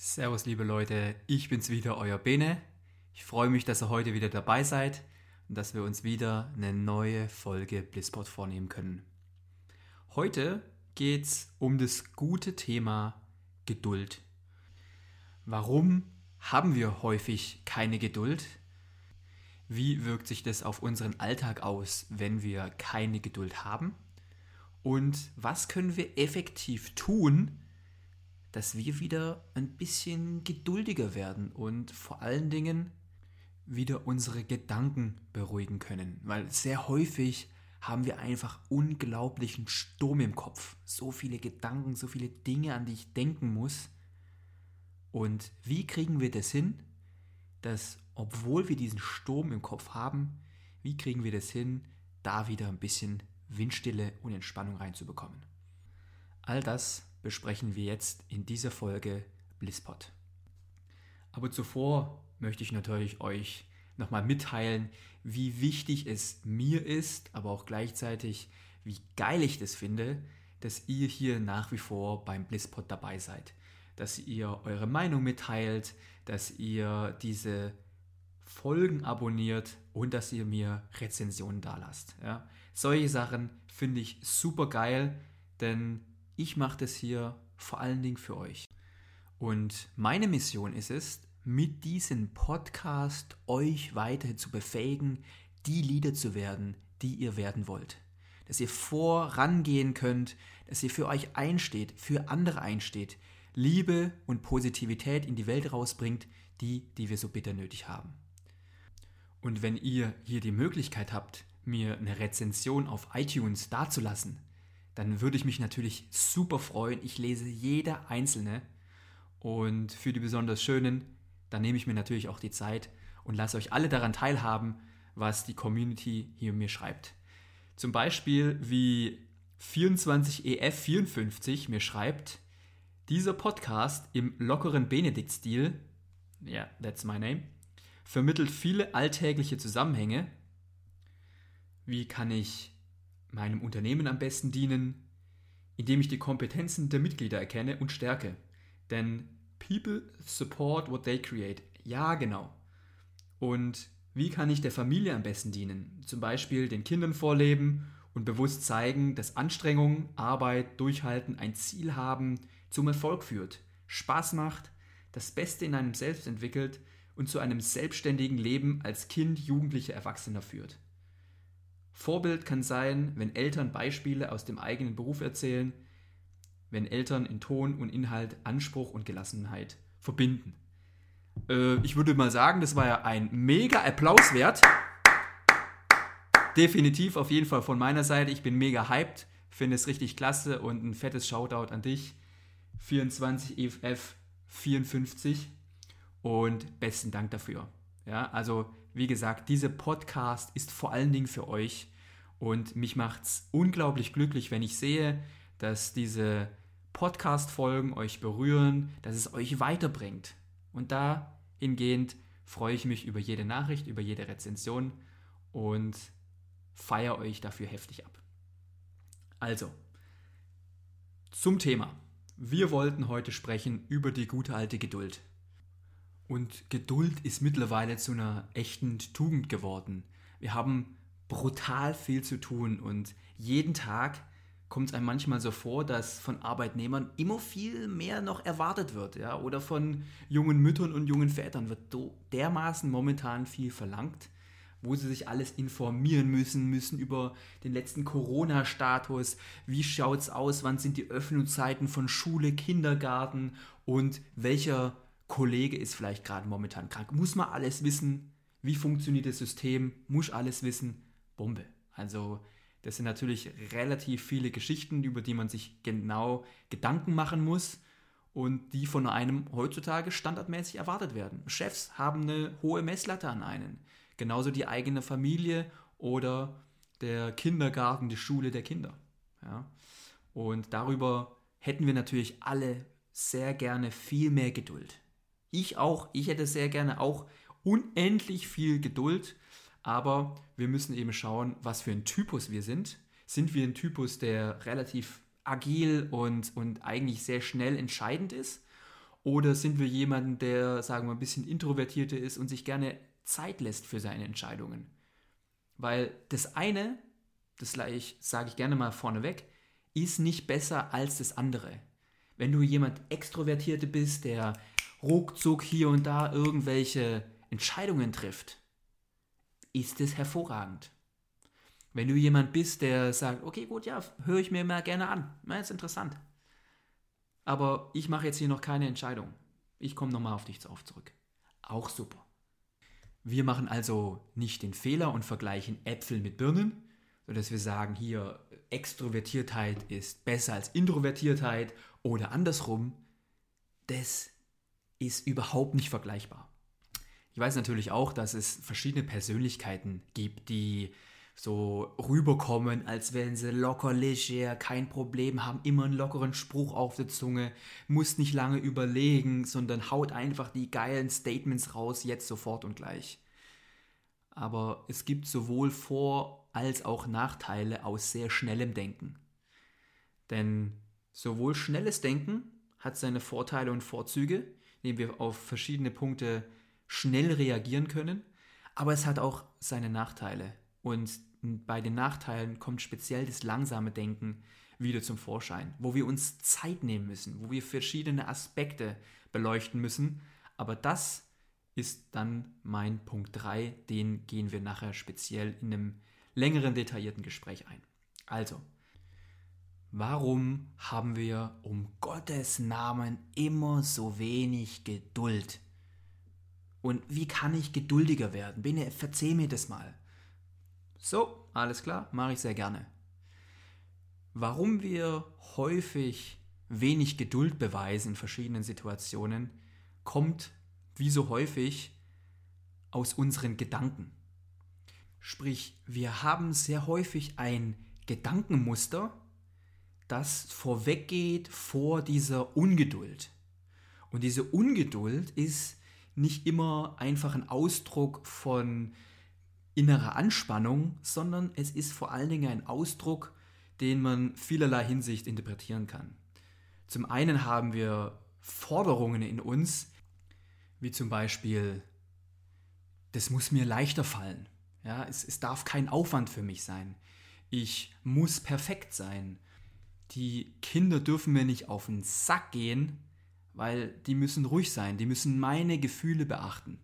Servus, liebe Leute, ich bin's wieder, euer Bene. Ich freue mich, dass ihr heute wieder dabei seid und dass wir uns wieder eine neue Folge Blisspot vornehmen können. Heute geht's um das gute Thema Geduld. Warum haben wir häufig keine Geduld? Wie wirkt sich das auf unseren Alltag aus, wenn wir keine Geduld haben? Und was können wir effektiv tun, dass wir wieder ein bisschen geduldiger werden und vor allen Dingen wieder unsere Gedanken beruhigen können. Weil sehr häufig haben wir einfach unglaublichen Sturm im Kopf. So viele Gedanken, so viele Dinge, an die ich denken muss. Und wie kriegen wir das hin, dass obwohl wir diesen Sturm im Kopf haben, wie kriegen wir das hin, da wieder ein bisschen Windstille und Entspannung reinzubekommen? All das besprechen wir jetzt in dieser Folge Blisspot. Aber zuvor möchte ich natürlich euch nochmal mitteilen, wie wichtig es mir ist, aber auch gleichzeitig, wie geil ich das finde, dass ihr hier nach wie vor beim Blisspot dabei seid. Dass ihr eure Meinung mitteilt, dass ihr diese Folgen abonniert und dass ihr mir Rezensionen dalasst. Ja? Solche Sachen finde ich super geil, denn ich mache das hier vor allen Dingen für euch. Und meine Mission ist es, mit diesem Podcast euch weiter zu befähigen, die Leader zu werden, die ihr werden wollt. Dass ihr vorangehen könnt, dass ihr für euch einsteht, für andere einsteht, Liebe und Positivität in die Welt rausbringt, die, die wir so bitter nötig haben. Und wenn ihr hier die Möglichkeit habt, mir eine Rezension auf iTunes dazulassen, dann würde ich mich natürlich super freuen. Ich lese jeder einzelne. Und für die besonders schönen, dann nehme ich mir natürlich auch die Zeit und lasse euch alle daran teilhaben, was die Community hier mir schreibt. Zum Beispiel wie 24EF54 mir schreibt, dieser Podcast im lockeren Benedikt-Stil, ja, yeah, that's my name, vermittelt viele alltägliche Zusammenhänge. Wie kann ich meinem Unternehmen am besten dienen, indem ich die Kompetenzen der Mitglieder erkenne und stärke. Denn people support what they create. Ja, genau. Und wie kann ich der Familie am besten dienen? Zum Beispiel den Kindern vorleben und bewusst zeigen, dass Anstrengung, Arbeit, Durchhalten ein Ziel haben, zum Erfolg führt, Spaß macht, das Beste in einem selbst entwickelt und zu einem selbstständigen Leben als Kind, Jugendlicher, Erwachsener führt. Vorbild kann sein, wenn Eltern Beispiele aus dem eigenen Beruf erzählen, wenn Eltern in Ton und Inhalt Anspruch und Gelassenheit verbinden. Äh, ich würde mal sagen, das war ja ein mega Applaus wert. Definitiv auf jeden Fall von meiner Seite. Ich bin mega hyped, finde es richtig klasse und ein fettes Shoutout an dich. 24 EFF 54 und besten Dank dafür. Ja, also wie gesagt, dieser Podcast ist vor allen Dingen für euch und mich macht es unglaublich glücklich, wenn ich sehe, dass diese Podcast-Folgen euch berühren, dass es euch weiterbringt. Und dahingehend freue ich mich über jede Nachricht, über jede Rezension und feiere euch dafür heftig ab. Also, zum Thema. Wir wollten heute sprechen über die gute alte Geduld. Und Geduld ist mittlerweile zu einer echten Tugend geworden. Wir haben brutal viel zu tun und jeden Tag kommt es einem manchmal so vor, dass von Arbeitnehmern immer viel mehr noch erwartet wird, ja, oder von jungen Müttern und jungen Vätern wird dermaßen momentan viel verlangt, wo sie sich alles informieren müssen, müssen über den letzten Corona-Status, wie schaut es aus, wann sind die Öffnungszeiten von Schule, Kindergarten und welcher Kollege ist vielleicht gerade momentan krank. Muss man alles wissen, wie funktioniert das System, muss alles wissen, Bombe. Also das sind natürlich relativ viele Geschichten, über die man sich genau Gedanken machen muss und die von einem heutzutage standardmäßig erwartet werden. Chefs haben eine hohe Messlatte an einen. Genauso die eigene Familie oder der Kindergarten, die Schule der Kinder. Ja? Und darüber hätten wir natürlich alle sehr gerne viel mehr Geduld. Ich auch, ich hätte sehr gerne auch unendlich viel Geduld aber wir müssen eben schauen, was für ein Typus wir sind. Sind wir ein Typus, der relativ agil und, und eigentlich sehr schnell entscheidend ist? Oder sind wir jemanden, der, sagen wir, ein bisschen introvertierter ist und sich gerne Zeit lässt für seine Entscheidungen? Weil das eine, das sage ich gerne mal vorneweg, ist nicht besser als das andere. Wenn du jemand Extrovertierte bist, der ruckzuck hier und da irgendwelche Entscheidungen trifft, ist es hervorragend. Wenn du jemand bist, der sagt, okay, gut, ja, höre ich mir mal gerne an, na, ist interessant. Aber ich mache jetzt hier noch keine Entscheidung. Ich komme nochmal auf dich drauf zurück. Auch super. Wir machen also nicht den Fehler und vergleichen Äpfel mit Birnen, sodass wir sagen, hier Extrovertiertheit ist besser als Introvertiertheit oder andersrum. Das ist überhaupt nicht vergleichbar. Ich weiß natürlich auch, dass es verschiedene Persönlichkeiten gibt, die so rüberkommen, als wären sie locker leger, kein Problem, haben immer einen lockeren Spruch auf der Zunge, muss nicht lange überlegen, sondern haut einfach die geilen Statements raus, jetzt sofort und gleich. Aber es gibt sowohl Vor- als auch Nachteile aus sehr schnellem Denken. Denn sowohl schnelles Denken hat seine Vorteile und Vorzüge, indem wir auf verschiedene Punkte schnell reagieren können, aber es hat auch seine Nachteile. Und bei den Nachteilen kommt speziell das langsame Denken wieder zum Vorschein, wo wir uns Zeit nehmen müssen, wo wir verschiedene Aspekte beleuchten müssen. Aber das ist dann mein Punkt 3, den gehen wir nachher speziell in einem längeren, detaillierten Gespräch ein. Also, warum haben wir um Gottes Namen immer so wenig Geduld? Und wie kann ich geduldiger werden? Bene, verzeih mir das mal. So, alles klar, mache ich sehr gerne. Warum wir häufig wenig Geduld beweisen in verschiedenen Situationen, kommt wie so häufig aus unseren Gedanken. Sprich, wir haben sehr häufig ein Gedankenmuster, das vorweggeht vor dieser Ungeduld. Und diese Ungeduld ist nicht immer einfach ein Ausdruck von innerer Anspannung, sondern es ist vor allen Dingen ein Ausdruck, den man vielerlei Hinsicht interpretieren kann. Zum einen haben wir Forderungen in uns, wie zum Beispiel, das muss mir leichter fallen. Ja, es, es darf kein Aufwand für mich sein. Ich muss perfekt sein. Die Kinder dürfen mir nicht auf den Sack gehen, weil die müssen ruhig sein, die müssen meine Gefühle beachten.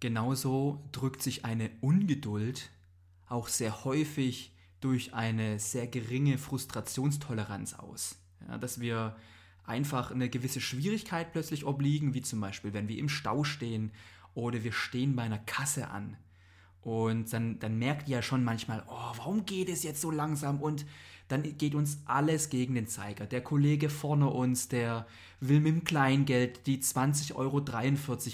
Genauso drückt sich eine Ungeduld auch sehr häufig durch eine sehr geringe Frustrationstoleranz aus. Ja, dass wir einfach eine gewisse Schwierigkeit plötzlich obliegen, wie zum Beispiel, wenn wir im Stau stehen oder wir stehen bei einer Kasse an. Und dann, dann merkt ihr ja schon manchmal, oh, warum geht es jetzt so langsam? Und dann geht uns alles gegen den Zeiger. Der Kollege vorne uns, der will mit dem Kleingeld die 20,43 Euro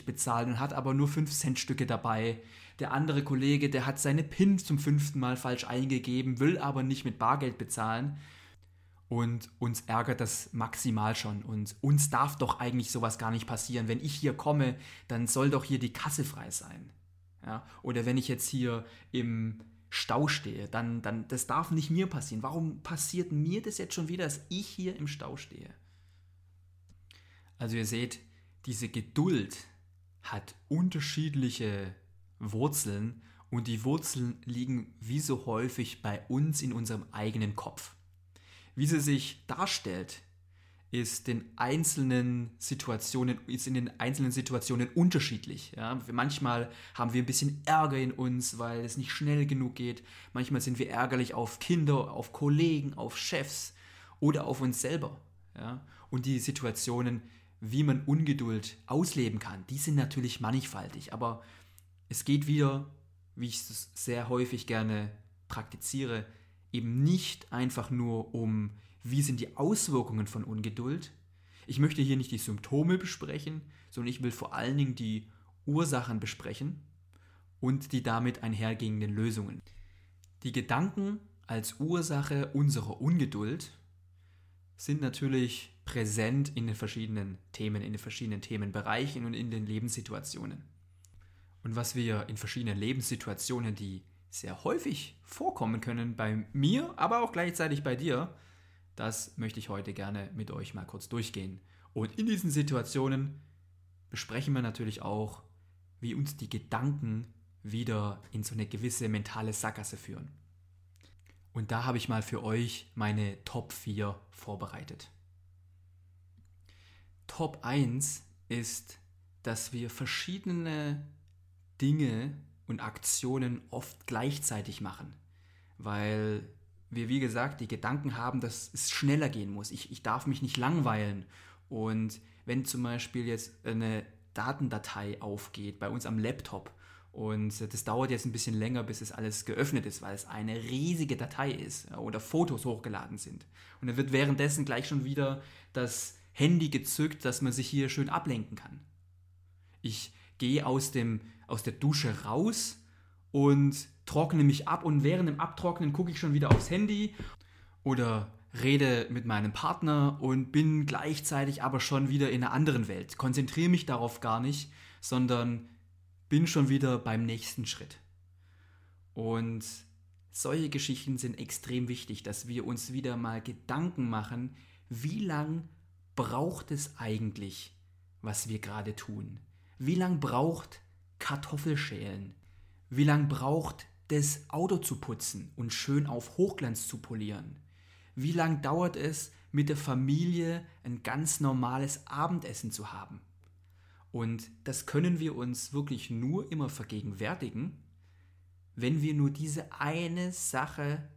bezahlen und hat aber nur 5 Cent Stücke dabei. Der andere Kollege, der hat seine PIN zum fünften Mal falsch eingegeben, will aber nicht mit Bargeld bezahlen. Und uns ärgert das maximal schon. Und uns darf doch eigentlich sowas gar nicht passieren. Wenn ich hier komme, dann soll doch hier die Kasse frei sein. Ja? Oder wenn ich jetzt hier im Stau stehe, dann, dann, das darf nicht mir passieren. Warum passiert mir das jetzt schon wieder, dass ich hier im Stau stehe? Also ihr seht, diese Geduld hat unterschiedliche Wurzeln und die Wurzeln liegen wie so häufig bei uns in unserem eigenen Kopf. Wie sie sich darstellt, ist den einzelnen Situationen, ist in den einzelnen Situationen unterschiedlich. Ja? Manchmal haben wir ein bisschen Ärger in uns, weil es nicht schnell genug geht. Manchmal sind wir ärgerlich auf Kinder, auf Kollegen, auf Chefs oder auf uns selber. Ja? Und die Situationen, wie man Ungeduld ausleben kann, die sind natürlich mannigfaltig. Aber es geht wieder, wie ich es sehr häufig gerne praktiziere, eben nicht einfach nur um wie sind die Auswirkungen von Ungeduld. Ich möchte hier nicht die Symptome besprechen, sondern ich will vor allen Dingen die Ursachen besprechen und die damit einhergehenden Lösungen. Die Gedanken als Ursache unserer Ungeduld sind natürlich präsent in den verschiedenen Themen, in den verschiedenen Themenbereichen und in den Lebenssituationen. Und was wir in verschiedenen Lebenssituationen, die sehr häufig vorkommen können bei mir, aber auch gleichzeitig bei dir, das möchte ich heute gerne mit euch mal kurz durchgehen. Und in diesen Situationen besprechen wir natürlich auch, wie uns die Gedanken wieder in so eine gewisse mentale Sackgasse führen. Und da habe ich mal für euch meine Top 4 vorbereitet. Top 1 ist, dass wir verschiedene Dinge und Aktionen oft gleichzeitig machen, weil wir, wie gesagt, die Gedanken haben, dass es schneller gehen muss. Ich, ich darf mich nicht langweilen. Und wenn zum Beispiel jetzt eine Datendatei aufgeht bei uns am Laptop und das dauert jetzt ein bisschen länger, bis es alles geöffnet ist, weil es eine riesige Datei ist oder Fotos hochgeladen sind. Und dann wird währenddessen gleich schon wieder das Handy gezückt, dass man sich hier schön ablenken kann. Ich gehe aus, dem, aus der Dusche raus und trockne mich ab und während dem Abtrocknen gucke ich schon wieder aufs Handy oder rede mit meinem Partner und bin gleichzeitig aber schon wieder in einer anderen Welt. Konzentriere mich darauf gar nicht, sondern bin schon wieder beim nächsten Schritt. Und solche Geschichten sind extrem wichtig, dass wir uns wieder mal Gedanken machen, wie lang braucht es eigentlich, was wir gerade tun? Wie lang braucht Kartoffelschälen? Wie lang braucht das Auto zu putzen und schön auf Hochglanz zu polieren? Wie lang dauert es, mit der Familie ein ganz normales Abendessen zu haben? Und das können wir uns wirklich nur immer vergegenwärtigen, wenn wir nur diese eine Sache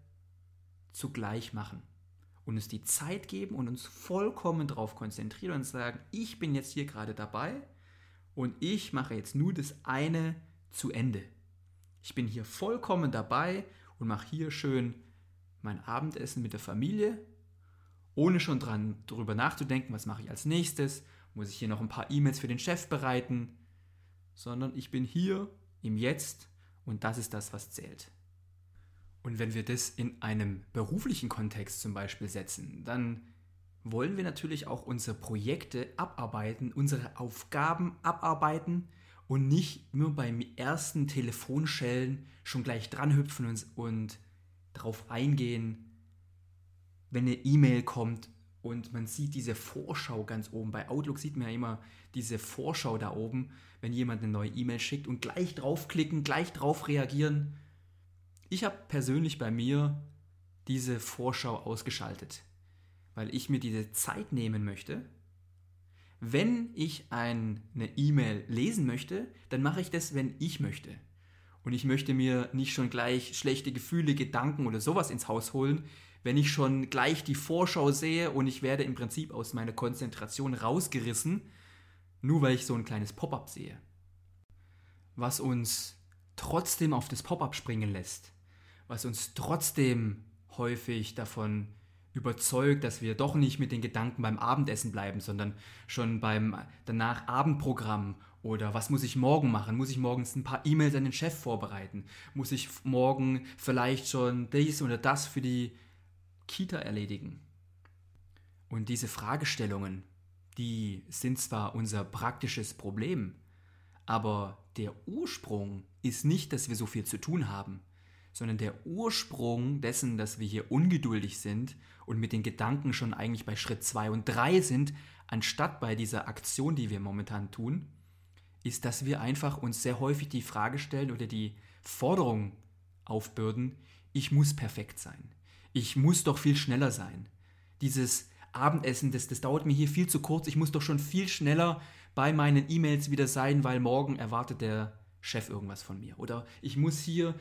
zugleich machen und uns die Zeit geben und uns vollkommen darauf konzentrieren und sagen, ich bin jetzt hier gerade dabei und ich mache jetzt nur das eine zu Ende. Ich bin hier vollkommen dabei und mache hier schön mein Abendessen mit der Familie, ohne schon dran darüber nachzudenken, was mache ich als nächstes, muss ich hier noch ein paar E-Mails für den Chef bereiten, sondern ich bin hier im Jetzt und das ist das, was zählt. Und wenn wir das in einem beruflichen Kontext zum Beispiel setzen, dann wollen wir natürlich auch unsere Projekte abarbeiten, unsere Aufgaben abarbeiten und nicht nur beim ersten Telefonschellen schon gleich dranhüpfen und, und darauf eingehen, wenn eine E-Mail kommt und man sieht diese Vorschau ganz oben. Bei Outlook sieht man ja immer diese Vorschau da oben, wenn jemand eine neue E-Mail schickt und gleich draufklicken, gleich drauf reagieren. Ich habe persönlich bei mir diese Vorschau ausgeschaltet, weil ich mir diese Zeit nehmen möchte, wenn ich eine E-Mail lesen möchte, dann mache ich das, wenn ich möchte. Und ich möchte mir nicht schon gleich schlechte Gefühle, Gedanken oder sowas ins Haus holen, wenn ich schon gleich die Vorschau sehe und ich werde im Prinzip aus meiner Konzentration rausgerissen, nur weil ich so ein kleines Pop-up sehe. Was uns trotzdem auf das Pop-up springen lässt, was uns trotzdem häufig davon überzeugt, dass wir doch nicht mit den Gedanken beim Abendessen bleiben, sondern schon beim danach Abendprogramm oder was muss ich morgen machen? Muss ich morgens ein paar E-Mails an den Chef vorbereiten? Muss ich morgen vielleicht schon dies oder das für die Kita erledigen? Und diese Fragestellungen, die sind zwar unser praktisches Problem, aber der Ursprung ist nicht, dass wir so viel zu tun haben, sondern der Ursprung dessen, dass wir hier ungeduldig sind und mit den Gedanken schon eigentlich bei Schritt 2 und 3 sind, anstatt bei dieser Aktion, die wir momentan tun, ist, dass wir einfach uns sehr häufig die Frage stellen oder die Forderung aufbürden, ich muss perfekt sein. Ich muss doch viel schneller sein. Dieses Abendessen, das, das dauert mir hier viel zu kurz. Ich muss doch schon viel schneller bei meinen E-Mails wieder sein, weil morgen erwartet der Chef irgendwas von mir. Oder ich muss hier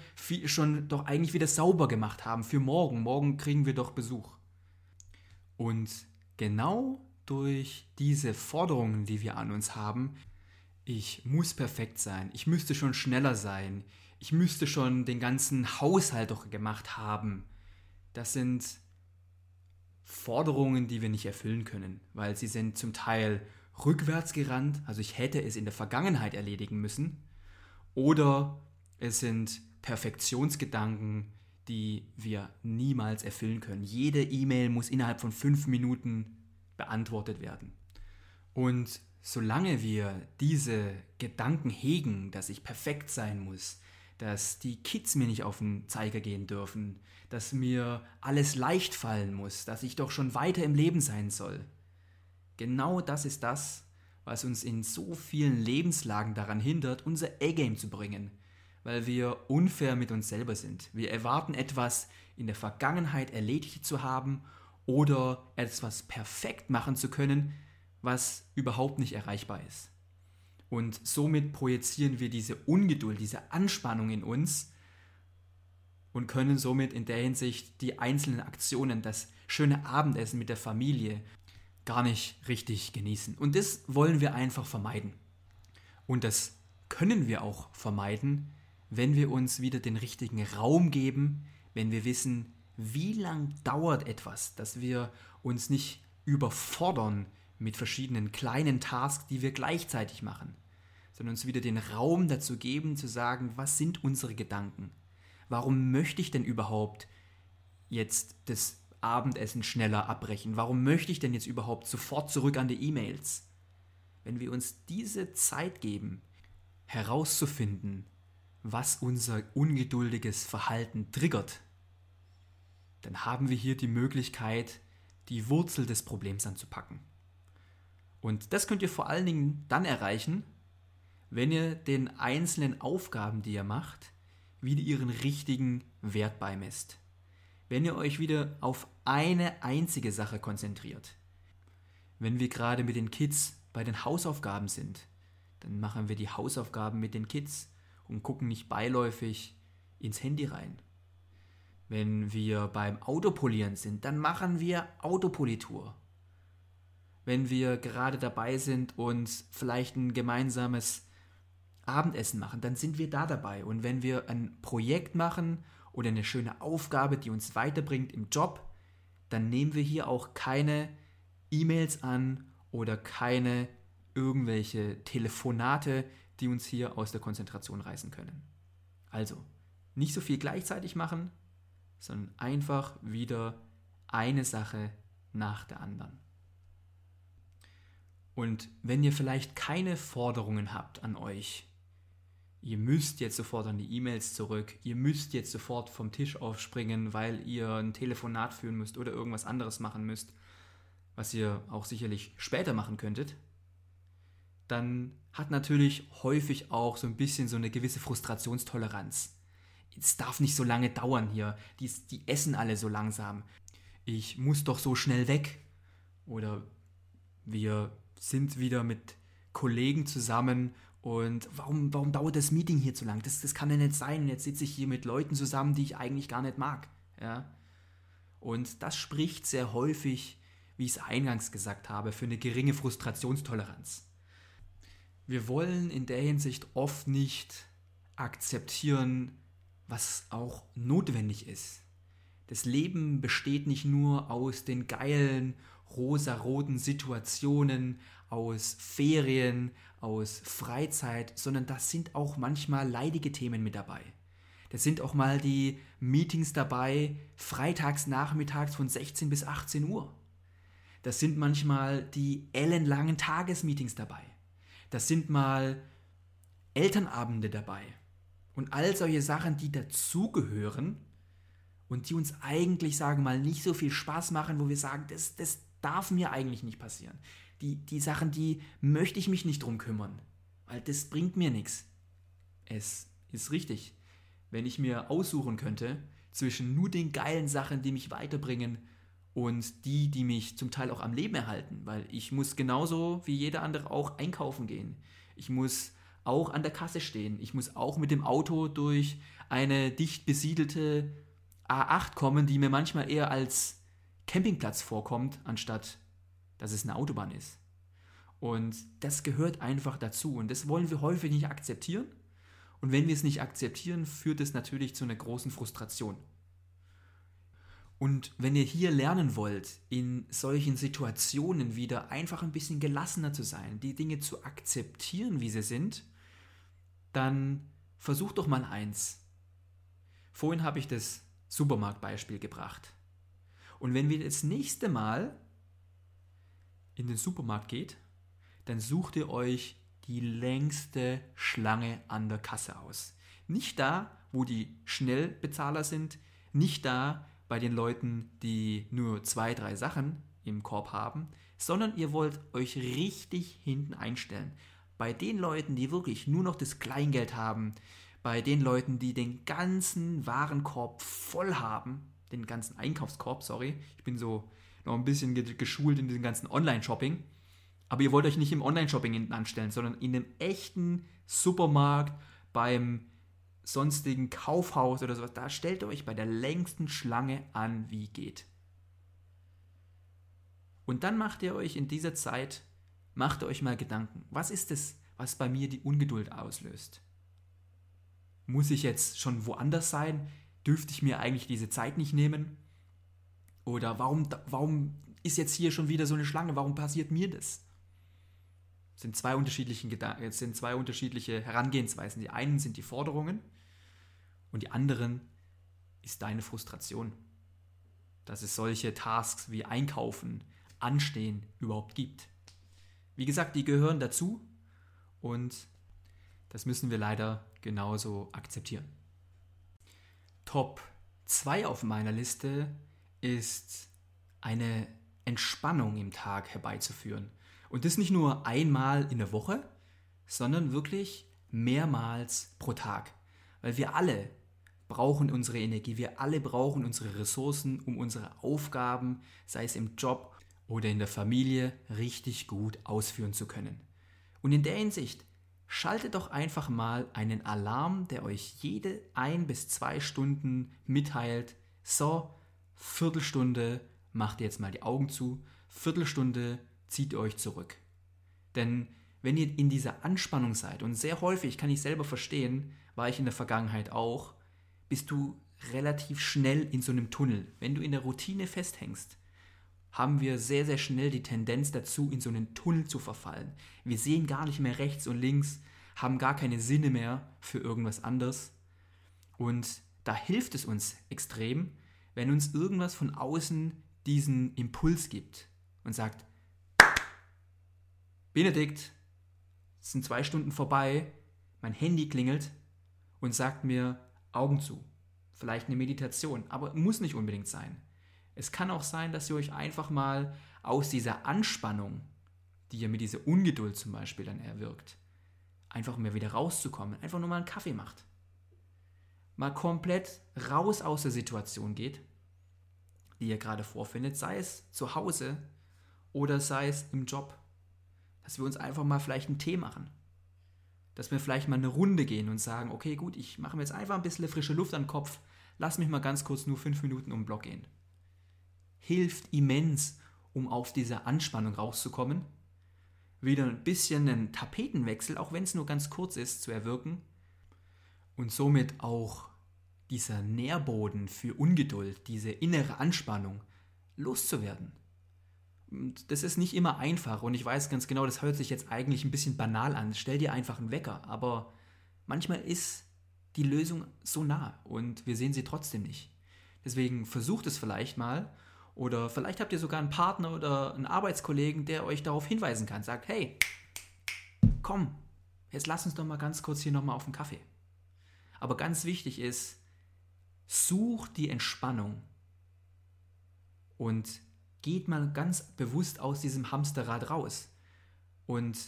schon doch eigentlich wieder sauber gemacht haben für morgen. Morgen kriegen wir doch Besuch. Und genau durch diese Forderungen, die wir an uns haben, ich muss perfekt sein, ich müsste schon schneller sein, ich müsste schon den ganzen Haushalt doch gemacht haben. Das sind Forderungen, die wir nicht erfüllen können, weil sie sind zum Teil rückwärts gerannt, also ich hätte es in der Vergangenheit erledigen müssen, oder es sind Perfektionsgedanken, die wir niemals erfüllen können. Jede E-Mail muss innerhalb von fünf Minuten beantwortet werden. Und solange wir diese Gedanken hegen, dass ich perfekt sein muss, dass die Kids mir nicht auf den Zeiger gehen dürfen, dass mir alles leicht fallen muss, dass ich doch schon weiter im Leben sein soll. Genau das ist das, was uns in so vielen Lebenslagen daran hindert, unser A-Game zu bringen, weil wir unfair mit uns selber sind. Wir erwarten etwas in der Vergangenheit erledigt zu haben oder etwas perfekt machen zu können, was überhaupt nicht erreichbar ist. Und somit projizieren wir diese Ungeduld, diese Anspannung in uns und können somit in der Hinsicht die einzelnen Aktionen, das schöne Abendessen mit der Familie gar nicht richtig genießen. Und das wollen wir einfach vermeiden. Und das können wir auch vermeiden, wenn wir uns wieder den richtigen Raum geben, wenn wir wissen, wie lang dauert etwas, dass wir uns nicht überfordern mit verschiedenen kleinen Tasks, die wir gleichzeitig machen, sondern uns wieder den Raum dazu geben, zu sagen, was sind unsere Gedanken? Warum möchte ich denn überhaupt jetzt das Abendessen schneller abbrechen? Warum möchte ich denn jetzt überhaupt sofort zurück an die E-Mails? Wenn wir uns diese Zeit geben, herauszufinden, was unser ungeduldiges Verhalten triggert, dann haben wir hier die Möglichkeit, die Wurzel des Problems anzupacken. Und das könnt ihr vor allen Dingen dann erreichen, wenn ihr den einzelnen Aufgaben, die ihr macht, wieder ihren richtigen Wert beimisst wenn ihr euch wieder auf eine einzige Sache konzentriert. Wenn wir gerade mit den Kids bei den Hausaufgaben sind, dann machen wir die Hausaufgaben mit den Kids und gucken nicht beiläufig ins Handy rein. Wenn wir beim Autopolieren sind, dann machen wir Autopolitur. Wenn wir gerade dabei sind und vielleicht ein gemeinsames Abendessen machen, dann sind wir da dabei. Und wenn wir ein Projekt machen oder eine schöne Aufgabe, die uns weiterbringt im Job, dann nehmen wir hier auch keine E-Mails an oder keine irgendwelche Telefonate, die uns hier aus der Konzentration reißen können. Also, nicht so viel gleichzeitig machen, sondern einfach wieder eine Sache nach der anderen. Und wenn ihr vielleicht keine Forderungen habt an euch, ihr müsst jetzt sofort an die E-Mails zurück, ihr müsst jetzt sofort vom Tisch aufspringen, weil ihr ein Telefonat führen müsst oder irgendwas anderes machen müsst, was ihr auch sicherlich später machen könntet, dann hat natürlich häufig auch so ein bisschen so eine gewisse Frustrationstoleranz. Es darf nicht so lange dauern hier, die, die essen alle so langsam. Ich muss doch so schnell weg. Oder wir sind wieder mit Kollegen zusammen und warum, warum dauert das Meeting hier zu lang? Das, das kann ja nicht sein. Jetzt sitze ich hier mit Leuten zusammen, die ich eigentlich gar nicht mag. Ja? Und das spricht sehr häufig, wie ich es eingangs gesagt habe, für eine geringe Frustrationstoleranz. Wir wollen in der Hinsicht oft nicht akzeptieren, was auch notwendig ist. Das Leben besteht nicht nur aus den geilen, rosaroten Situationen, aus Ferien, aus Freizeit, sondern das sind auch manchmal leidige Themen mit dabei. Das sind auch mal die Meetings dabei, freitags nachmittags von 16 bis 18 Uhr. Das sind manchmal die ellenlangen Tagesmeetings dabei. Das sind mal Elternabende dabei. und all solche Sachen, die dazugehören und die uns eigentlich, sagen wir mal, nicht so viel Spaß machen, wo wir sagen, das, das darf mir eigentlich nicht passieren. Die, die Sachen, die möchte ich mich nicht drum kümmern, weil das bringt mir nichts. Es ist richtig. Wenn ich mir aussuchen könnte zwischen nur den geilen Sachen, die mich weiterbringen und die, die mich zum Teil auch am Leben erhalten, weil ich muss genauso wie jeder andere auch einkaufen gehen. Ich muss auch an der Kasse stehen. Ich muss auch mit dem Auto durch eine dicht besiedelte A8 kommen, die mir manchmal eher als Campingplatz vorkommt, anstatt dass es eine Autobahn ist. Und das gehört einfach dazu und das wollen wir häufig nicht akzeptieren. Und wenn wir es nicht akzeptieren, führt es natürlich zu einer großen Frustration. Und wenn ihr hier lernen wollt, in solchen Situationen wieder einfach ein bisschen gelassener zu sein, die Dinge zu akzeptieren, wie sie sind, dann versucht doch mal eins. Vorhin habe ich das Supermarktbeispiel gebracht. Und wenn wir das nächste Mal in den Supermarkt geht, dann sucht ihr euch die längste Schlange an der Kasse aus. Nicht da, wo die Schnellbezahler sind, nicht da bei den Leuten, die nur zwei, drei Sachen im Korb haben, sondern ihr wollt euch richtig hinten einstellen. Bei den Leuten, die wirklich nur noch das Kleingeld haben, bei den Leuten, die den ganzen Warenkorb voll haben, den ganzen Einkaufskorb, sorry, ich bin so noch ein bisschen geschult in diesem ganzen Online-Shopping, aber ihr wollt euch nicht im Online-Shopping hinten anstellen, sondern in einem echten Supermarkt, beim sonstigen Kaufhaus oder sowas. Da stellt euch bei der längsten Schlange an, wie geht. Und dann macht ihr euch in dieser Zeit, macht ihr euch mal Gedanken. Was ist es, was bei mir die Ungeduld auslöst? Muss ich jetzt schon woanders sein? Dürfte ich mir eigentlich diese Zeit nicht nehmen? Oder warum, warum ist jetzt hier schon wieder so eine Schlange? Warum passiert mir das? Es sind zwei unterschiedliche, es sind zwei unterschiedliche Herangehensweisen. Die einen sind die Forderungen und die anderen ist deine Frustration. Dass es solche Tasks wie Einkaufen, Anstehen überhaupt gibt. Wie gesagt, die gehören dazu und das müssen wir leider genauso akzeptieren. Top 2 auf meiner Liste ist eine Entspannung im Tag herbeizuführen. Und das nicht nur einmal in der Woche, sondern wirklich mehrmals pro Tag. Weil wir alle brauchen unsere Energie, wir alle brauchen unsere Ressourcen, um unsere Aufgaben, sei es im Job oder in der Familie, richtig gut ausführen zu können. Und in der Hinsicht, schaltet doch einfach mal einen Alarm, der euch jede ein bis zwei Stunden mitteilt, so, Viertelstunde macht ihr jetzt mal die Augen zu, Viertelstunde zieht ihr euch zurück. Denn wenn ihr in dieser Anspannung seid, und sehr häufig kann ich selber verstehen, war ich in der Vergangenheit auch, bist du relativ schnell in so einem Tunnel. Wenn du in der Routine festhängst, haben wir sehr, sehr schnell die Tendenz dazu, in so einen Tunnel zu verfallen. Wir sehen gar nicht mehr rechts und links, haben gar keine Sinne mehr für irgendwas anderes. Und da hilft es uns extrem, wenn uns irgendwas von außen diesen Impuls gibt und sagt, Benedikt, es sind zwei Stunden vorbei, mein Handy klingelt und sagt mir Augen zu. Vielleicht eine Meditation, aber muss nicht unbedingt sein. Es kann auch sein, dass ihr euch einfach mal aus dieser Anspannung, die ihr mit dieser Ungeduld zum Beispiel dann erwirkt, einfach mal wieder rauszukommen, einfach nur mal einen Kaffee macht. Mal komplett raus aus der Situation geht, die ihr gerade vorfindet, sei es zu Hause oder sei es im Job dass wir uns einfach mal vielleicht einen Tee machen. Dass wir vielleicht mal eine Runde gehen und sagen, okay, gut, ich mache mir jetzt einfach ein bisschen frische Luft an den Kopf, lass mich mal ganz kurz nur fünf Minuten um den Block gehen. Hilft immens, um auf diese Anspannung rauszukommen, wieder ein bisschen einen Tapetenwechsel, auch wenn es nur ganz kurz ist, zu erwirken und somit auch dieser Nährboden für Ungeduld, diese innere Anspannung loszuwerden. Und das ist nicht immer einfach und ich weiß ganz genau, das hört sich jetzt eigentlich ein bisschen banal an. Stell dir einfach einen Wecker, aber manchmal ist die Lösung so nah und wir sehen sie trotzdem nicht. Deswegen versucht es vielleicht mal oder vielleicht habt ihr sogar einen Partner oder einen Arbeitskollegen, der euch darauf hinweisen kann. Sagt, hey, komm, jetzt lass uns doch mal ganz kurz hier nochmal auf den Kaffee. Aber ganz wichtig ist, such die Entspannung und geht mal ganz bewusst aus diesem Hamsterrad raus. Und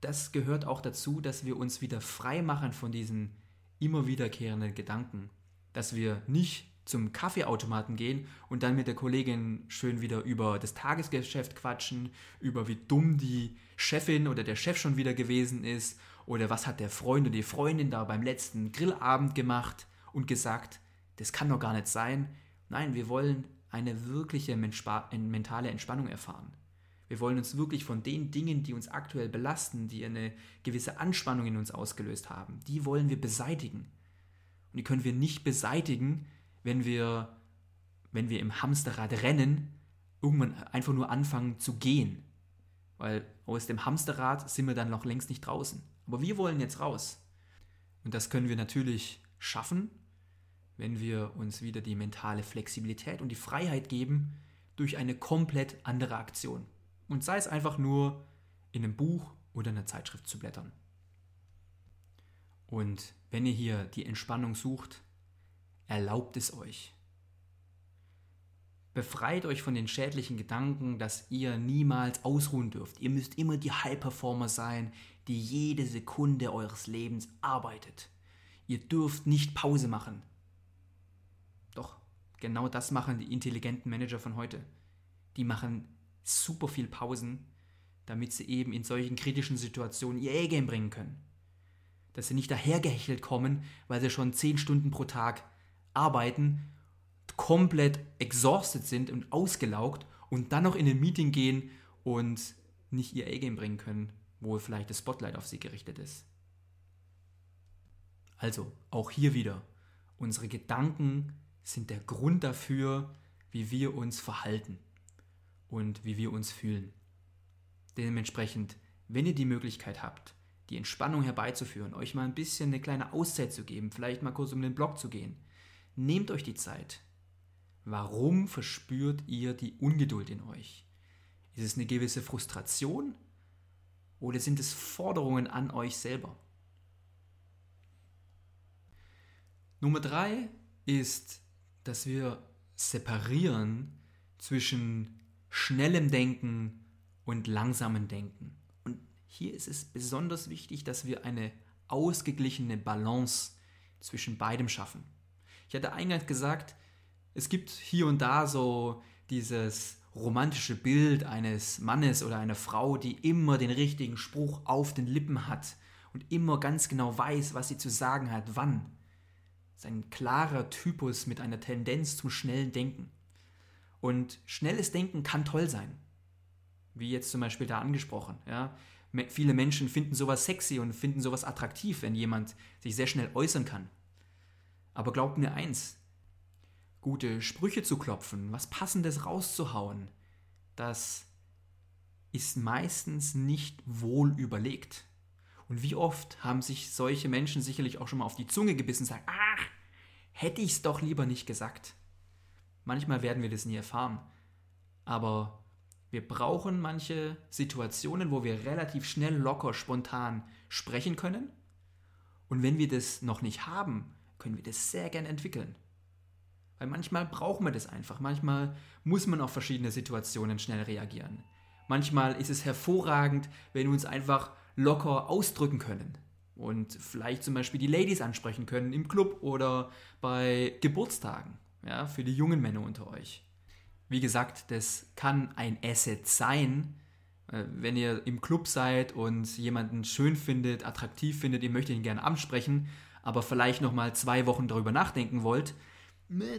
das gehört auch dazu, dass wir uns wieder frei machen von diesen immer wiederkehrenden Gedanken. Dass wir nicht zum Kaffeeautomaten gehen und dann mit der Kollegin schön wieder über das Tagesgeschäft quatschen, über wie dumm die Chefin oder der Chef schon wieder gewesen ist oder was hat der Freund oder die Freundin da beim letzten Grillabend gemacht und gesagt, das kann doch gar nicht sein. Nein, wir wollen eine wirkliche mentale Entspannung erfahren. Wir wollen uns wirklich von den Dingen, die uns aktuell belasten, die eine gewisse Anspannung in uns ausgelöst haben, die wollen wir beseitigen. Und die können wir nicht beseitigen, wenn wir, wenn wir im Hamsterrad rennen, irgendwann einfach nur anfangen zu gehen. Weil aus dem Hamsterrad sind wir dann noch längst nicht draußen. Aber wir wollen jetzt raus. Und das können wir natürlich schaffen, wenn wir uns wieder die mentale Flexibilität und die Freiheit geben durch eine komplett andere Aktion. Und sei es einfach nur in einem Buch oder einer Zeitschrift zu blättern. Und wenn ihr hier die Entspannung sucht, erlaubt es euch. Befreit euch von den schädlichen Gedanken, dass ihr niemals ausruhen dürft. Ihr müsst immer die High-Performer sein, die jede Sekunde eures Lebens arbeitet. Ihr dürft nicht Pause machen. Doch, genau das machen die intelligenten Manager von heute. Die machen super viel Pausen, damit sie eben in solchen kritischen Situationen ihr A-Game bringen können. Dass sie nicht dahergehechelt kommen, weil sie schon 10 Stunden pro Tag arbeiten, komplett exhausted sind und ausgelaugt und dann noch in ein Meeting gehen und nicht ihr A-Game bringen können, wo vielleicht das Spotlight auf sie gerichtet ist. Also, auch hier wieder, unsere Gedanken sind der Grund dafür, wie wir uns verhalten und wie wir uns fühlen. Dementsprechend, wenn ihr die Möglichkeit habt, die Entspannung herbeizuführen, euch mal ein bisschen eine kleine Auszeit zu geben, vielleicht mal kurz um den Block zu gehen, nehmt euch die Zeit. Warum verspürt ihr die Ungeduld in euch? Ist es eine gewisse Frustration oder sind es Forderungen an euch selber? Nummer drei ist, dass wir separieren zwischen schnellem Denken und langsamem Denken. Und hier ist es besonders wichtig, dass wir eine ausgeglichene Balance zwischen beidem schaffen. Ich hatte eingangs gesagt, es gibt hier und da so dieses romantische Bild eines Mannes oder einer Frau, die immer den richtigen Spruch auf den Lippen hat und immer ganz genau weiß, was sie zu sagen hat, wann. Das ist ein klarer Typus mit einer Tendenz zum schnellen Denken. Und schnelles Denken kann toll sein. Wie jetzt zum Beispiel da angesprochen. Ja? Viele Menschen finden sowas sexy und finden sowas attraktiv, wenn jemand sich sehr schnell äußern kann. Aber glaubt mir eins, gute Sprüche zu klopfen, was Passendes rauszuhauen, das ist meistens nicht wohl überlegt. Und wie oft haben sich solche Menschen sicherlich auch schon mal auf die Zunge gebissen und sagen, ach, hätte ich es doch lieber nicht gesagt. Manchmal werden wir das nie erfahren. Aber wir brauchen manche Situationen, wo wir relativ schnell, locker, spontan sprechen können. Und wenn wir das noch nicht haben, können wir das sehr gern entwickeln. Weil manchmal brauchen wir das einfach. Manchmal muss man auf verschiedene Situationen schnell reagieren. Manchmal ist es hervorragend, wenn wir uns einfach locker ausdrücken können und vielleicht zum Beispiel die Ladies ansprechen können im Club oder bei Geburtstagen ja, für die jungen Männer unter euch. Wie gesagt, das kann ein Asset sein, äh, wenn ihr im Club seid und jemanden schön findet, attraktiv findet, ihr möchtet ihn gerne ansprechen, aber vielleicht noch mal zwei Wochen darüber nachdenken wollt,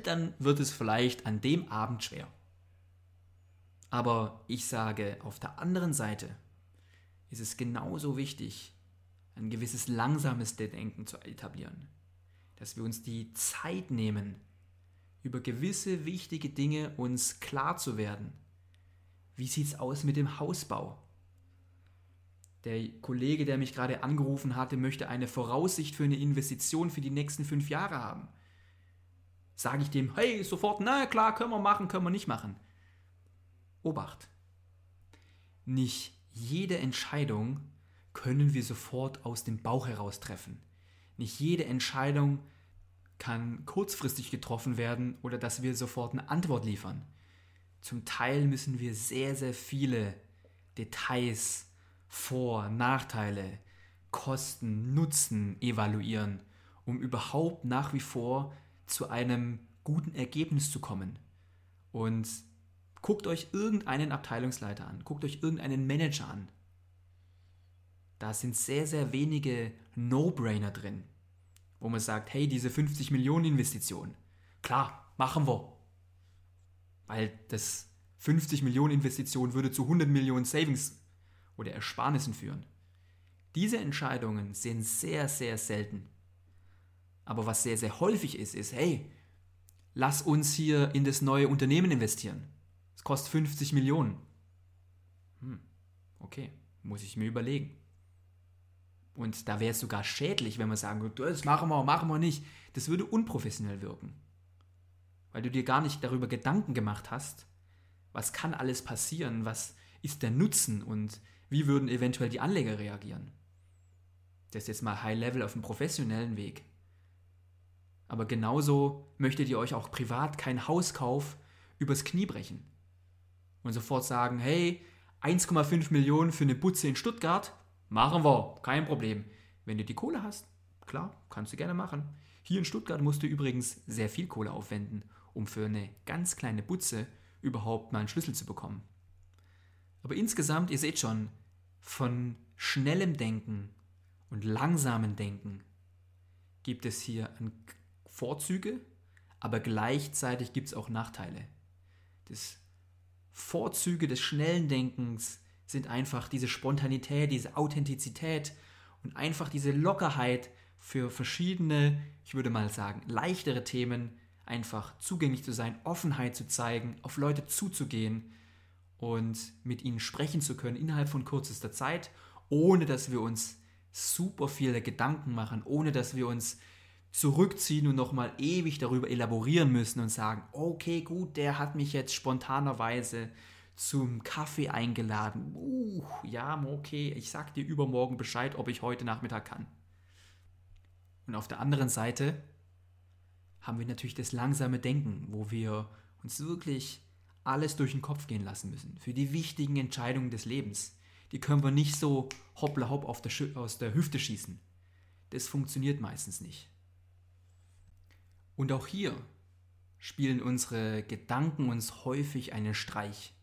dann wird es vielleicht an dem Abend schwer. Aber ich sage, auf der anderen Seite ist es genauso wichtig, ein gewisses langsames Denken zu etablieren. Dass wir uns die Zeit nehmen, über gewisse wichtige Dinge uns klar zu werden. Wie sieht es aus mit dem Hausbau? Der Kollege, der mich gerade angerufen hatte, möchte eine Voraussicht für eine Investition für die nächsten fünf Jahre haben. Sage ich dem, hey, sofort, na klar, können wir machen, können wir nicht machen. Obacht. Nicht jede Entscheidung können wir sofort aus dem Bauch heraus treffen. Nicht jede Entscheidung kann kurzfristig getroffen werden oder dass wir sofort eine Antwort liefern. Zum Teil müssen wir sehr, sehr viele Details, Vor-, Nachteile, Kosten, Nutzen evaluieren, um überhaupt nach wie vor zu einem guten Ergebnis zu kommen. Und guckt euch irgendeinen Abteilungsleiter an, guckt euch irgendeinen Manager an. Da sind sehr, sehr wenige No-Brainer drin, wo man sagt, hey, diese 50 Millionen Investition, klar, machen wir. Weil das 50 Millionen Investition würde zu 100 Millionen Savings oder Ersparnissen führen. Diese Entscheidungen sind sehr, sehr selten. Aber was sehr, sehr häufig ist, ist, hey, lass uns hier in das neue Unternehmen investieren. Es kostet 50 Millionen. Hm, okay, muss ich mir überlegen. Und da wäre es sogar schädlich, wenn man sagen würde, das machen wir, machen wir nicht. Das würde unprofessionell wirken. Weil du dir gar nicht darüber Gedanken gemacht hast, was kann alles passieren, was ist der Nutzen und wie würden eventuell die Anleger reagieren. Das ist jetzt mal High Level auf dem professionellen Weg. Aber genauso möchtet ihr euch auch privat keinen Hauskauf übers Knie brechen. Und sofort sagen, hey, 1,5 Millionen für eine Butze in Stuttgart, Machen wir, kein Problem. Wenn du die Kohle hast, klar, kannst du gerne machen. Hier in Stuttgart musst du übrigens sehr viel Kohle aufwenden, um für eine ganz kleine Butze überhaupt mal einen Schlüssel zu bekommen. Aber insgesamt, ihr seht schon, von schnellem Denken und langsamem Denken gibt es hier Vorzüge, aber gleichzeitig gibt es auch Nachteile. Das Vorzüge des schnellen Denkens sind einfach diese Spontanität, diese Authentizität und einfach diese Lockerheit für verschiedene, ich würde mal sagen, leichtere Themen einfach zugänglich zu sein, Offenheit zu zeigen, auf Leute zuzugehen und mit ihnen sprechen zu können innerhalb von kürzester Zeit, ohne dass wir uns super viele Gedanken machen, ohne dass wir uns zurückziehen und nochmal ewig darüber elaborieren müssen und sagen, okay, gut, der hat mich jetzt spontanerweise zum Kaffee eingeladen. Uh, ja, okay, ich sag dir übermorgen Bescheid, ob ich heute Nachmittag kann. Und auf der anderen Seite haben wir natürlich das langsame Denken, wo wir uns wirklich alles durch den Kopf gehen lassen müssen. Für die wichtigen Entscheidungen des Lebens. Die können wir nicht so hoppla hopp auf der aus der Hüfte schießen. Das funktioniert meistens nicht. Und auch hier spielen unsere Gedanken uns häufig einen Streich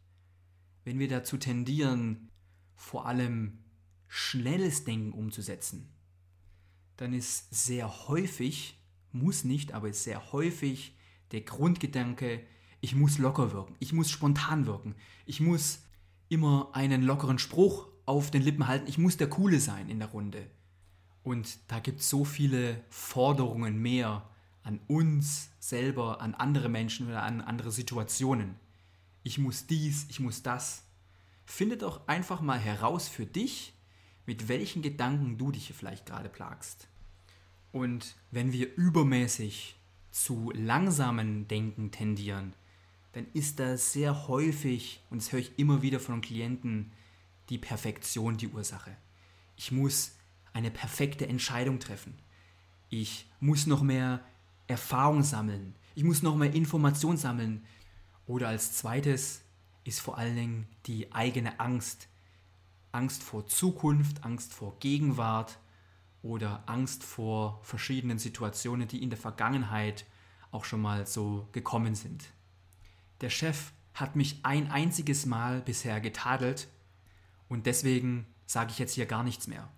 wenn wir dazu tendieren, vor allem schnelles Denken umzusetzen, dann ist sehr häufig, muss nicht, aber ist sehr häufig der Grundgedanke, ich muss locker wirken, ich muss spontan wirken, ich muss immer einen lockeren Spruch auf den Lippen halten, ich muss der Coole sein in der Runde. Und da gibt es so viele Forderungen mehr an uns selber, an andere Menschen oder an andere Situationen ich muss dies, ich muss das. Finde doch einfach mal heraus für dich, mit welchen Gedanken du dich vielleicht gerade plagst. Und wenn wir übermäßig zu langsamen Denken tendieren, dann ist das sehr häufig, und das höre ich immer wieder von Klienten, die Perfektion die Ursache. Ich muss eine perfekte Entscheidung treffen. Ich muss noch mehr Erfahrung sammeln. Ich muss noch mehr Information sammeln. Oder als zweites ist vor allen Dingen die eigene Angst. Angst vor Zukunft, Angst vor Gegenwart oder Angst vor verschiedenen Situationen, die in der Vergangenheit auch schon mal so gekommen sind. Der Chef hat mich ein einziges Mal bisher getadelt und deswegen sage ich jetzt hier gar nichts mehr.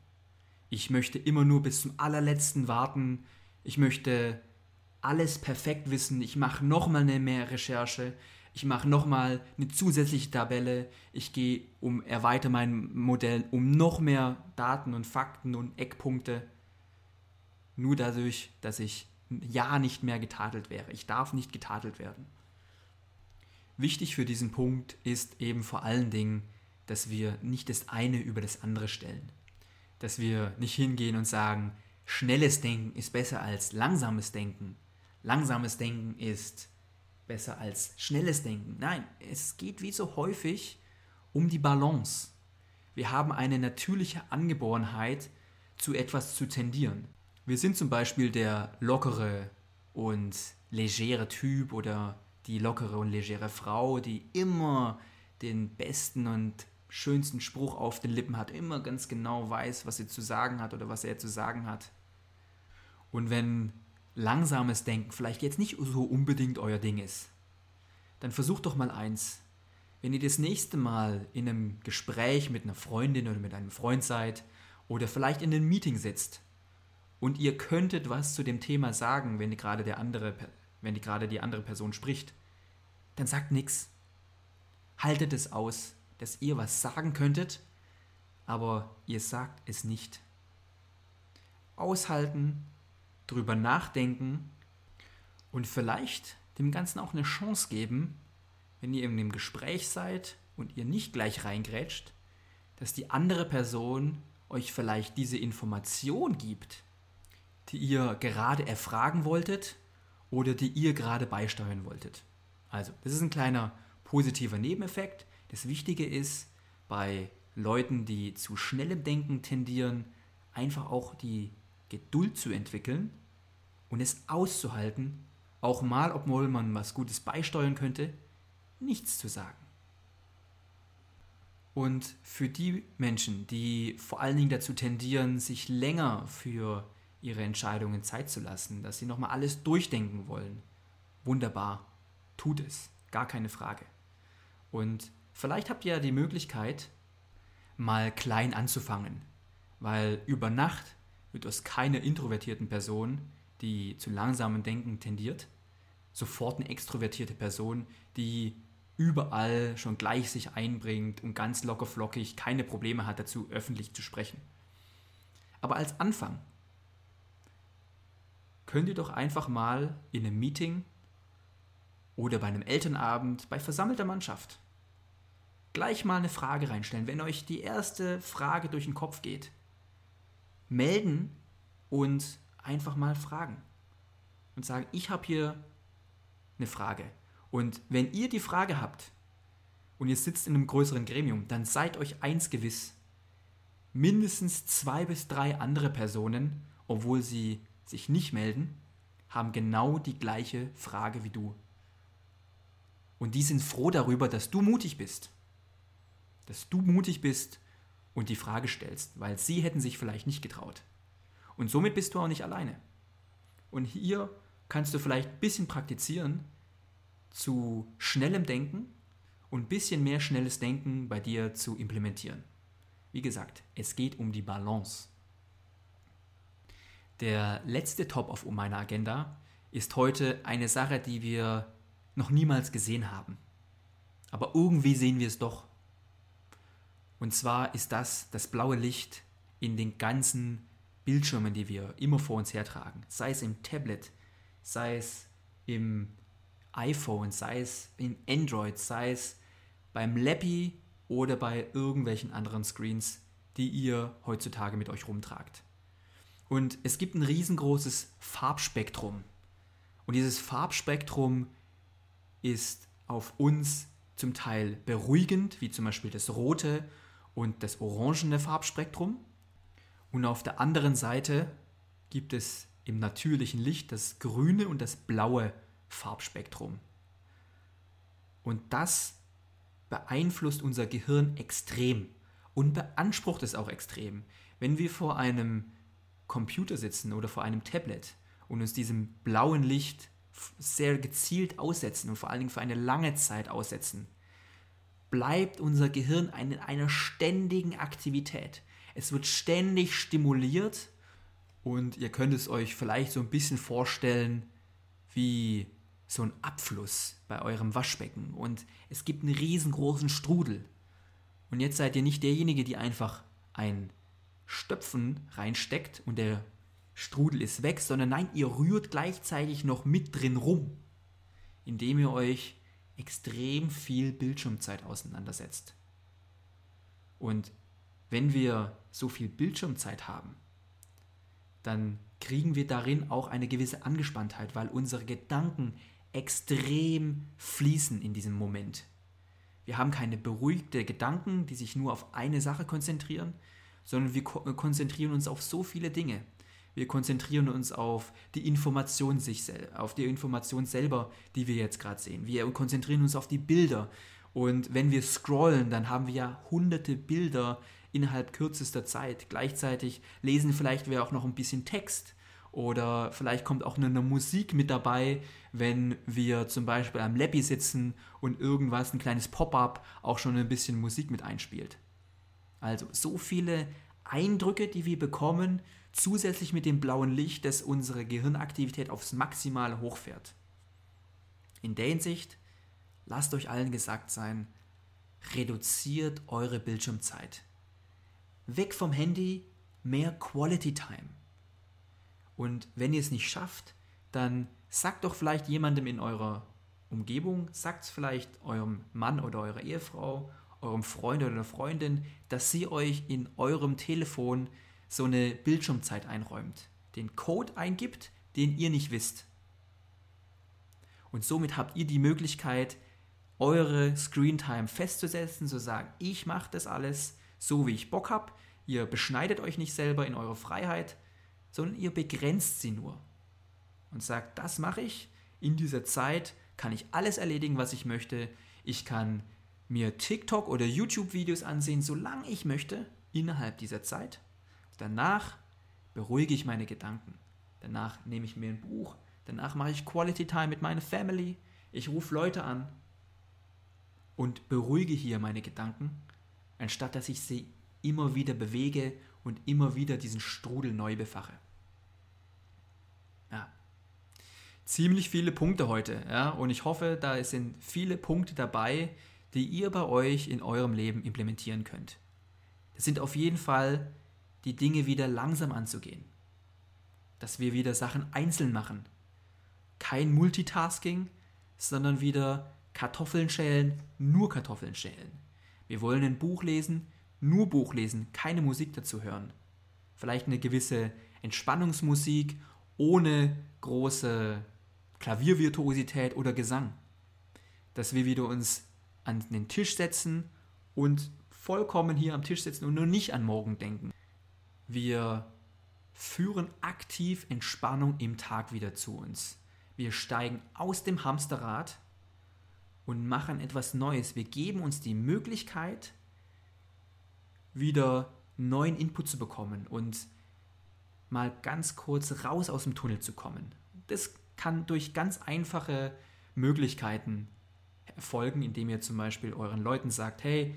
Ich möchte immer nur bis zum allerletzten warten. Ich möchte alles perfekt wissen. Ich mache nochmal eine mehr Recherche ich mache nochmal eine zusätzliche Tabelle, ich gehe um, erweitere mein Modell um noch mehr Daten und Fakten und Eckpunkte, nur dadurch, dass ich ja nicht mehr getadelt wäre. Ich darf nicht getadelt werden. Wichtig für diesen Punkt ist eben vor allen Dingen, dass wir nicht das eine über das andere stellen. Dass wir nicht hingehen und sagen, schnelles Denken ist besser als langsames Denken. Langsames Denken ist besser als schnelles Denken. Nein, es geht wie so häufig um die Balance. Wir haben eine natürliche Angeborenheit, zu etwas zu tendieren. Wir sind zum Beispiel der lockere und legere Typ oder die lockere und legere Frau, die immer den besten und schönsten Spruch auf den Lippen hat, immer ganz genau weiß, was sie zu sagen hat oder was er zu sagen hat. Und wenn langsames Denken vielleicht jetzt nicht so unbedingt euer Ding ist, dann versucht doch mal eins. Wenn ihr das nächste Mal in einem Gespräch mit einer Freundin oder mit einem Freund seid oder vielleicht in einem Meeting sitzt und ihr könntet was zu dem Thema sagen, wenn gerade der andere, wenn die gerade die andere Person spricht, dann sagt nichts. Haltet es aus, dass ihr was sagen könntet, aber ihr sagt es nicht. Aushalten, drüber nachdenken und vielleicht dem Ganzen auch eine Chance geben, wenn ihr in einem Gespräch seid und ihr nicht gleich reingrätscht, dass die andere Person euch vielleicht diese Information gibt, die ihr gerade erfragen wolltet oder die ihr gerade beisteuern wolltet. Also, das ist ein kleiner positiver Nebeneffekt. Das Wichtige ist, bei Leuten, die zu schnellem Denken tendieren, einfach auch die Geduld zu entwickeln und es auszuhalten, auch mal, obwohl man was Gutes beisteuern könnte, nichts zu sagen. Und für die Menschen, die vor allen Dingen dazu tendieren, sich länger für ihre Entscheidungen Zeit zu lassen, dass sie nochmal alles durchdenken wollen, wunderbar, tut es, gar keine Frage. Und vielleicht habt ihr ja die Möglichkeit, mal klein anzufangen, weil über Nacht wird aus keiner introvertierten Person, die zu langsamem Denken tendiert, sofort eine extrovertierte Person, die überall schon gleich sich einbringt und ganz locker flockig keine Probleme hat dazu, öffentlich zu sprechen. Aber als Anfang könnt ihr doch einfach mal in einem Meeting oder bei einem Elternabend bei versammelter Mannschaft gleich mal eine Frage reinstellen. Wenn euch die erste Frage durch den Kopf geht, melden und einfach mal fragen. Und sagen, ich habe hier eine Frage. Und wenn ihr die Frage habt und ihr sitzt in einem größeren Gremium, dann seid euch eins gewiss. Mindestens zwei bis drei andere Personen, obwohl sie sich nicht melden, haben genau die gleiche Frage wie du. Und die sind froh darüber, dass du mutig bist. Dass du mutig bist und die Frage stellst, weil sie hätten sich vielleicht nicht getraut. Und somit bist du auch nicht alleine. Und hier kannst du vielleicht ein bisschen praktizieren zu schnellem Denken und ein bisschen mehr schnelles Denken bei dir zu implementieren. Wie gesagt, es geht um die Balance. Der letzte Top auf meiner Agenda ist heute eine Sache, die wir noch niemals gesehen haben. Aber irgendwie sehen wir es doch. Und zwar ist das das blaue Licht in den ganzen Bildschirmen, die wir immer vor uns hertragen. Sei es im Tablet, sei es im iPhone, sei es in Android, sei es beim Lappy oder bei irgendwelchen anderen Screens, die ihr heutzutage mit euch rumtragt. Und es gibt ein riesengroßes Farbspektrum. Und dieses Farbspektrum ist auf uns zum Teil beruhigend, wie zum Beispiel das rote und das orangene Farbspektrum. Und auf der anderen Seite gibt es im natürlichen Licht das grüne und das blaue Farbspektrum. Und das beeinflusst unser Gehirn extrem und beansprucht es auch extrem. Wenn wir vor einem Computer sitzen oder vor einem Tablet und uns diesem blauen Licht sehr gezielt aussetzen und vor allen Dingen für eine lange Zeit aussetzen, bleibt unser Gehirn in einer ständigen Aktivität. Es wird ständig stimuliert und ihr könnt es euch vielleicht so ein bisschen vorstellen wie so ein Abfluss bei eurem Waschbecken und es gibt einen riesengroßen Strudel. Und jetzt seid ihr nicht derjenige, die einfach ein Stöpfen reinsteckt und der Strudel ist weg, sondern nein, ihr rührt gleichzeitig noch mit drin rum, indem ihr euch extrem viel Bildschirmzeit auseinandersetzt. Und wenn wir so viel Bildschirmzeit haben, dann kriegen wir darin auch eine gewisse Angespanntheit, weil unsere Gedanken extrem fließen in diesem Moment. Wir haben keine beruhigte Gedanken, die sich nur auf eine Sache konzentrieren, sondern wir konzentrieren uns auf so viele Dinge. Wir konzentrieren uns auf die Information sich auf die Information selber, die wir jetzt gerade sehen. Wir konzentrieren uns auf die Bilder. Und wenn wir scrollen, dann haben wir ja hunderte Bilder innerhalb kürzester Zeit. Gleichzeitig lesen vielleicht wir auch noch ein bisschen Text oder vielleicht kommt auch eine, Musik mit dabei, wenn wir zum Beispiel am Leppi sitzen und irgendwas, ein kleines Pop-up, auch schon ein bisschen Musik mit einspielt. Also so viele Eindrücke, die wir bekommen, zusätzlich mit dem blauen Licht, das unsere Gehirnaktivität aufs Maximale hochfährt. In der Hinsicht, lasst euch allen gesagt sein, reduziert eure Bildschirmzeit. Weg vom Handy, mehr Quality Time. Und wenn ihr es nicht schafft, dann sagt doch vielleicht jemandem in eurer Umgebung, sagt es vielleicht eurem Mann oder eurer Ehefrau, eurem Freund oder Freundin, dass sie euch in eurem Telefon so eine Bildschirmzeit einräumt, den Code eingibt, den ihr nicht wisst. Und somit habt ihr die Möglichkeit, eure Screentime festzusetzen, zu sagen, ich mache das alles so, wie ich Bock habe. Ihr beschneidet euch nicht selber in eure Freiheit, sondern ihr begrenzt sie nur und sagt, das mache ich. In dieser Zeit kann ich alles erledigen, was ich möchte. Ich kann mir TikTok oder YouTube-Videos ansehen, solange ich möchte, innerhalb dieser Zeit. Danach beruhige ich meine Gedanken. Danach nehme ich mir ein Buch. Danach mache ich Quality Time mit meiner Family. Ich rufe Leute an und beruhige hier meine Gedanken, anstatt dass ich sie immer wieder bewege und immer wieder diesen Strudel neu befache. Ja. Ziemlich viele Punkte heute, ja, und ich hoffe, da sind viele Punkte dabei, die ihr bei euch in eurem Leben implementieren könnt. Das sind auf jeden Fall die Dinge wieder langsam anzugehen. Dass wir wieder Sachen einzeln machen. Kein Multitasking, sondern wieder Kartoffeln schälen, nur Kartoffeln schälen. Wir wollen ein Buch lesen, nur Buch lesen, keine Musik dazu hören. Vielleicht eine gewisse Entspannungsmusik ohne große Klaviervirtuosität oder Gesang. Dass wir wieder uns an den Tisch setzen und vollkommen hier am Tisch sitzen und nur nicht an morgen denken. Wir führen aktiv Entspannung im Tag wieder zu uns. Wir steigen aus dem Hamsterrad und machen etwas Neues. Wir geben uns die Möglichkeit, wieder neuen Input zu bekommen und mal ganz kurz raus aus dem Tunnel zu kommen. Das kann durch ganz einfache Möglichkeiten erfolgen, indem ihr zum Beispiel euren Leuten sagt, hey,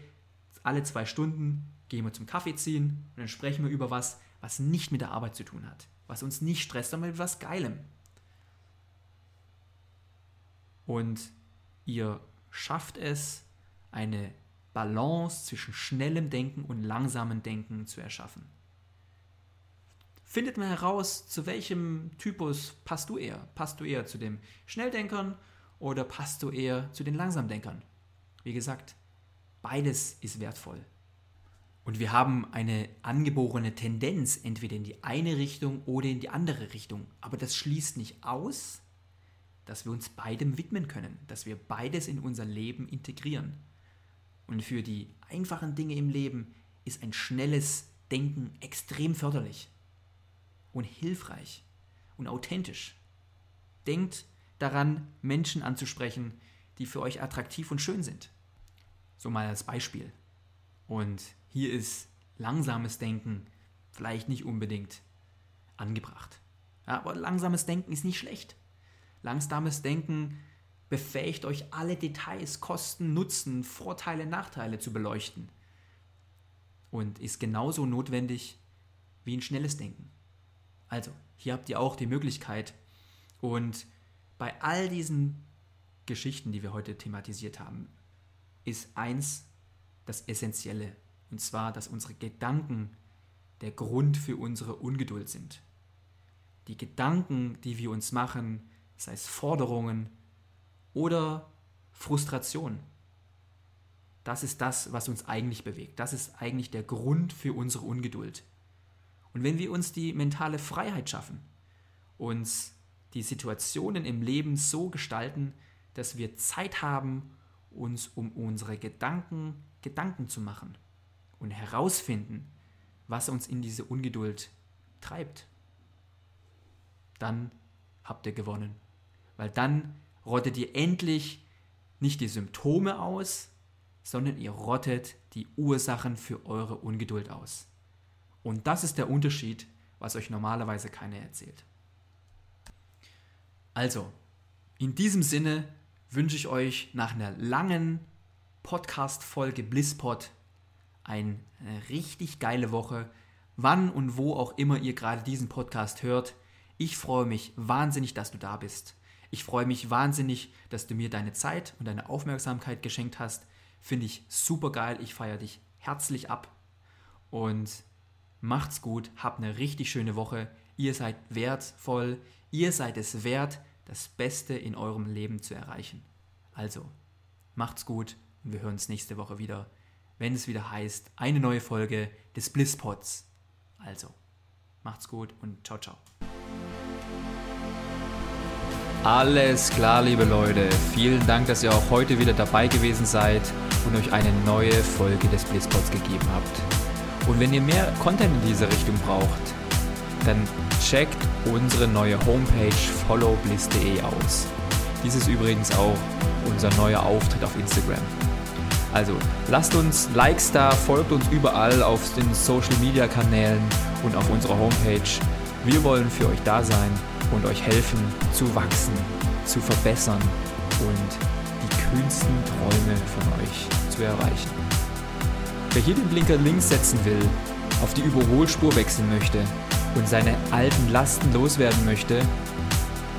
alle zwei Stunden gehen wir zum Kaffee ziehen und dann sprechen wir über was, was nicht mit der Arbeit zu tun hat, was uns nicht stresst, sondern mit was Geilem. Und ihr schafft es, eine Balance zwischen schnellem Denken und langsamem Denken zu erschaffen findet man heraus, zu welchem Typus passt du eher. Passt du eher zu den Schnelldenkern oder passt du eher zu den Langsamdenkern? Wie gesagt, beides ist wertvoll. Und wir haben eine angeborene Tendenz entweder in die eine Richtung oder in die andere Richtung. Aber das schließt nicht aus, dass wir uns beidem widmen können, dass wir beides in unser Leben integrieren. Und für die einfachen Dinge im Leben ist ein schnelles Denken extrem förderlich und hilfreich und authentisch. Denkt daran, Menschen anzusprechen, die für euch attraktiv und schön sind. So mal als Beispiel. Und hier ist langsames Denken vielleicht nicht unbedingt angebracht. Ja, aber langsames Denken ist nicht schlecht. Langsames Denken befähigt euch alle Details, Kosten, Nutzen, Vorteile, Nachteile zu beleuchten. Und ist genauso notwendig wie ein schnelles Denken. Also, hier habt ihr auch die Möglichkeit. Und bei all diesen Geschichten, die wir heute thematisiert haben, ist eins das Essentielle. Und zwar, dass unsere Gedanken der Grund für unsere Ungeduld sind. Die Gedanken, die wir uns machen, sei es Forderungen oder Frustration, das ist das, was uns eigentlich bewegt. Das ist eigentlich der Grund für unsere Ungeduld. Und wenn wir uns die mentale Freiheit schaffen, uns die Situationen im Leben so gestalten, dass wir Zeit haben, uns um unsere Gedanken Gedanken zu machen und herausfinden, was uns in diese Ungeduld treibt, dann habt ihr gewonnen. Weil dann rottet ihr endlich nicht die Symptome aus, sondern ihr rottet die Ursachen für eure Ungeduld aus. Und das ist der Unterschied, was euch normalerweise keiner erzählt. Also, in diesem Sinne wünsche ich euch nach einer langen Podcast-Folge Blisspot eine richtig geile Woche, wann und wo auch immer ihr gerade diesen Podcast hört. Ich freue mich wahnsinnig, dass du da bist. Ich freue mich wahnsinnig, dass du mir deine Zeit und deine Aufmerksamkeit geschenkt hast. Finde ich super geil. Ich feiere dich herzlich ab. Und macht's gut. Habt eine richtig schöne Woche. Ihr seid wertvoll. Ihr seid es wert, das Beste in eurem Leben zu erreichen. Also, macht's gut und wir hören uns nächste Woche wieder, wenn es wieder heißt, eine neue Folge des Blisspods. Also, macht's gut und ciao, ciao. Alles klar, liebe Leute. Vielen Dank, dass ihr auch heute wieder dabei gewesen seid und euch eine neue Folge des Blitzpods gegeben habt. Und wenn ihr mehr Content in diese Richtung braucht, dann checkt unsere neue Homepage followbliss.de aus. Dies ist übrigens auch unser neuer Auftritt auf Instagram. Also lasst uns Likes da, folgt uns überall auf den Social Media Kanälen und auf unserer Homepage. Wir wollen für euch da sein und euch helfen zu wachsen, zu verbessern und die kühnsten Träume von euch zu erreichen. Wer hier den Blinker links setzen will, auf die Überholspur wechseln möchte und seine alten Lasten loswerden möchte,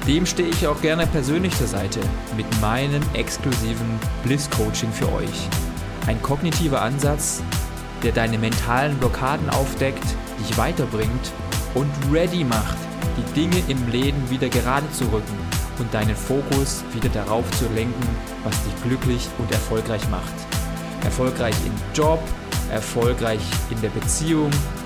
dem stehe ich auch gerne persönlich zur Seite mit meinem exklusiven Bliss-Coaching für euch. Ein kognitiver Ansatz, der deine mentalen Blockaden aufdeckt, dich weiterbringt und ready macht, die Dinge im Leben wieder gerade zu rücken und deinen Fokus wieder darauf zu lenken, was dich glücklich und erfolgreich macht. Erfolgreich im Job, erfolgreich in der Beziehung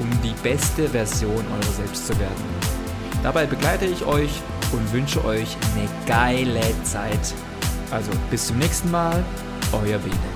um die beste Version eurer selbst zu werden. Dabei begleite ich euch und wünsche euch eine geile Zeit. Also bis zum nächsten Mal, euer Bene.